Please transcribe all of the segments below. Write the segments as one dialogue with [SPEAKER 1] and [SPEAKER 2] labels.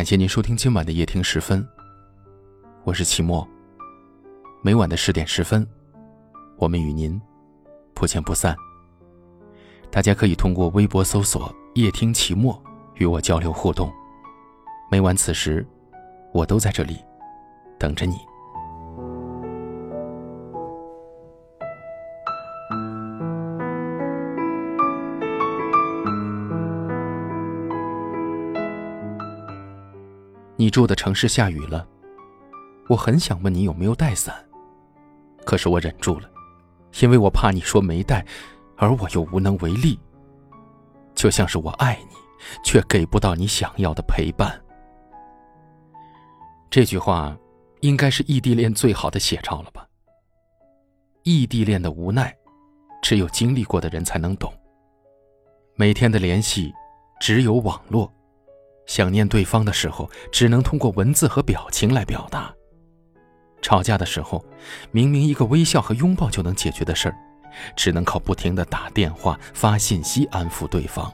[SPEAKER 1] 感谢您收听今晚的夜听十分，我是齐墨。每晚的十点十分，我们与您不见不散。大家可以通过微博搜索“夜听齐墨”与我交流互动。每晚此时，我都在这里等着你。你住的城市下雨了，我很想问你有没有带伞，可是我忍住了，因为我怕你说没带，而我又无能为力。就像是我爱你，却给不到你想要的陪伴。这句话，应该是异地恋最好的写照了吧？异地恋的无奈，只有经历过的人才能懂。每天的联系，只有网络。想念对方的时候，只能通过文字和表情来表达；吵架的时候，明明一个微笑和拥抱就能解决的事儿，只能靠不停的打电话、发信息安抚对方。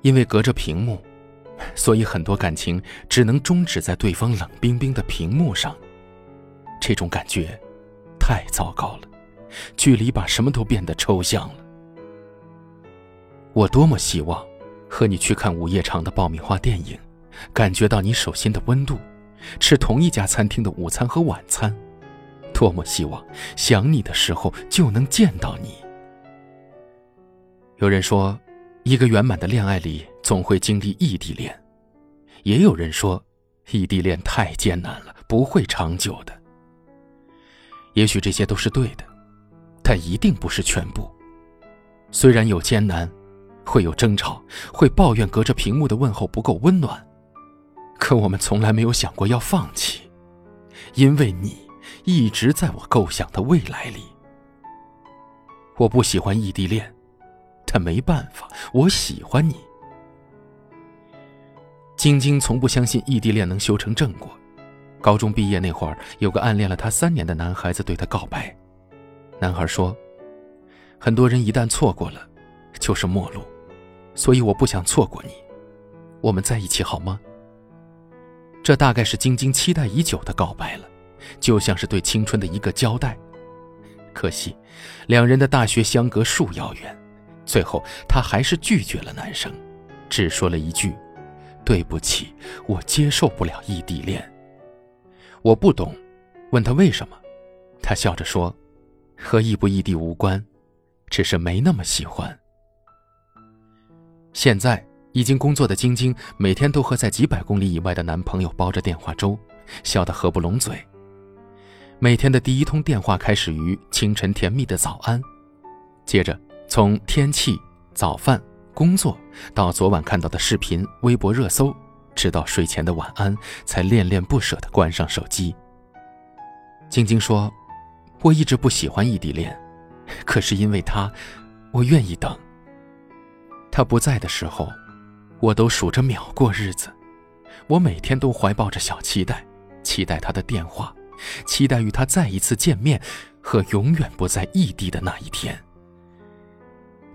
[SPEAKER 1] 因为隔着屏幕，所以很多感情只能终止在对方冷冰冰的屏幕上。这种感觉太糟糕了，距离把什么都变得抽象了。我多么希望。和你去看午夜场的爆米花电影，感觉到你手心的温度，吃同一家餐厅的午餐和晚餐，多么希望想你的时候就能见到你。有人说，一个圆满的恋爱里总会经历异地恋，也有人说，异地恋太艰难了，不会长久的。也许这些都是对的，但一定不是全部。虽然有艰难。会有争吵，会抱怨隔着屏幕的问候不够温暖，可我们从来没有想过要放弃，因为你一直在我构想的未来里。我不喜欢异地恋，但没办法，我喜欢你。晶晶从不相信异地恋能修成正果。高中毕业那会儿，有个暗恋了她三年的男孩子对她告白，男孩说：“很多人一旦错过了，就是陌路。”所以我不想错过你，我们在一起好吗？这大概是晶晶期待已久的告白了，就像是对青春的一个交代。可惜，两人的大学相隔数遥远，最后她还是拒绝了男生，只说了一句：“对不起，我接受不了异地恋。”我不懂，问他为什么，他笑着说：“和异不异地无关，只是没那么喜欢。”现在已经工作的晶晶，每天都和在几百公里以外的男朋友煲着电话粥，笑得合不拢嘴。每天的第一通电话开始于清晨甜蜜的早安，接着从天气、早饭、工作到昨晚看到的视频、微博热搜，直到睡前的晚安，才恋恋不舍地关上手机。晶晶说：“我一直不喜欢异地恋，可是因为他，我愿意等。”他不在的时候，我都数着秒过日子。我每天都怀抱着小期待，期待他的电话，期待与他再一次见面，和永远不在异地的那一天。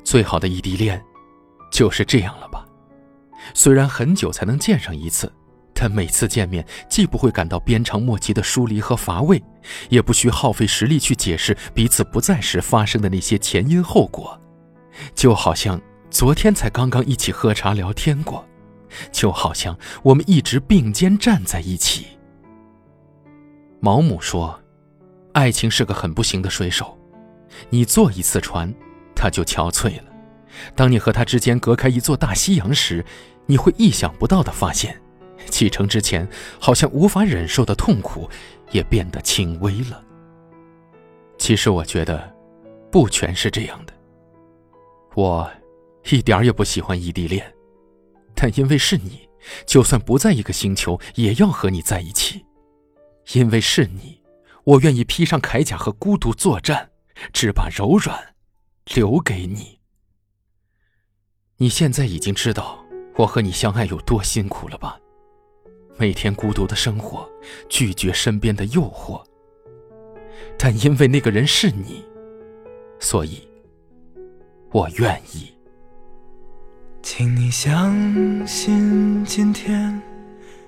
[SPEAKER 1] 最好的异地恋，就是这样了吧？虽然很久才能见上一次，但每次见面既不会感到鞭长莫及的疏离和乏味，也不需耗费实力去解释彼此不在时发生的那些前因后果，就好像……昨天才刚刚一起喝茶聊天过，就好像我们一直并肩站在一起。毛姆说：“爱情是个很不行的水手，你坐一次船，他就憔悴了。当你和他之间隔开一座大西洋时，你会意想不到的发现，启程之前好像无法忍受的痛苦也变得轻微了。”其实我觉得，不全是这样的。我。一点也不喜欢异地恋，但因为是你，就算不在一个星球，也要和你在一起。因为是你，我愿意披上铠甲和孤独作战，只把柔软留给你。你现在已经知道我和你相爱有多辛苦了吧？每天孤独的生活，拒绝身边的诱惑。但因为那个人是你，所以，我愿意。
[SPEAKER 2] 请你相信，今天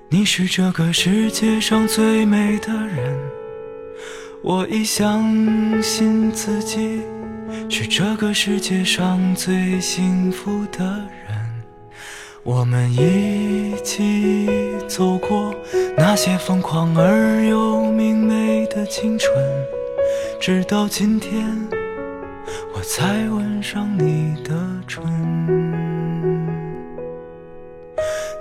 [SPEAKER 2] 你是这个世界上最美的人，我已相信自己是这个世界上最幸福的人。我们一起走过那些疯狂而又明媚的青春，直到今天，我才吻上你的唇。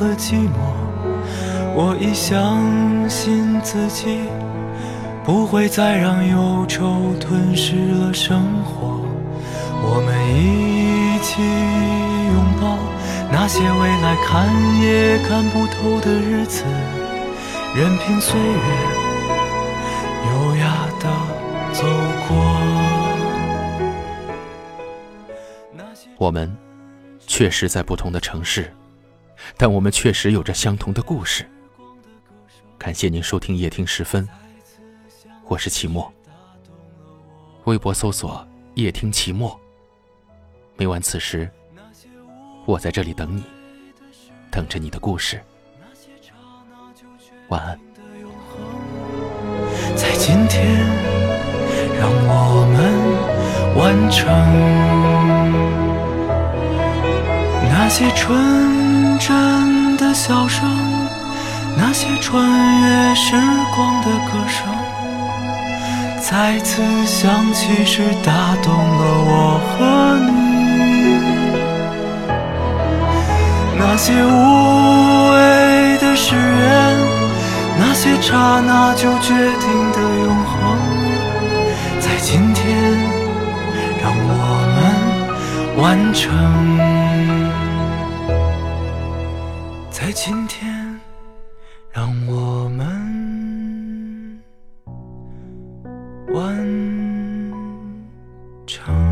[SPEAKER 2] 和寂寞，我已相信自己不会再让忧愁吞噬了生活。我们一起拥抱那些未来看也看不透的日子，任凭岁月优雅的走过。
[SPEAKER 1] 我们。确实在不同的城市，但我们确实有着相同的故事。感谢您收听夜听时分，我是齐墨。微博搜索“夜听齐墨”，每晚此时，我在这里等你，等着你的故事。晚安。
[SPEAKER 2] 在今天，让我们完成。那些春真的笑声，那些穿越时光的歌声，再次响起时打动了我和你。那些无谓的誓言，那些刹那就决定的永恒，在今天让我们完成。在今天，让我们完成。